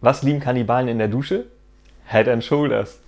Was lieben Kannibalen in der Dusche? Head and Shoulders.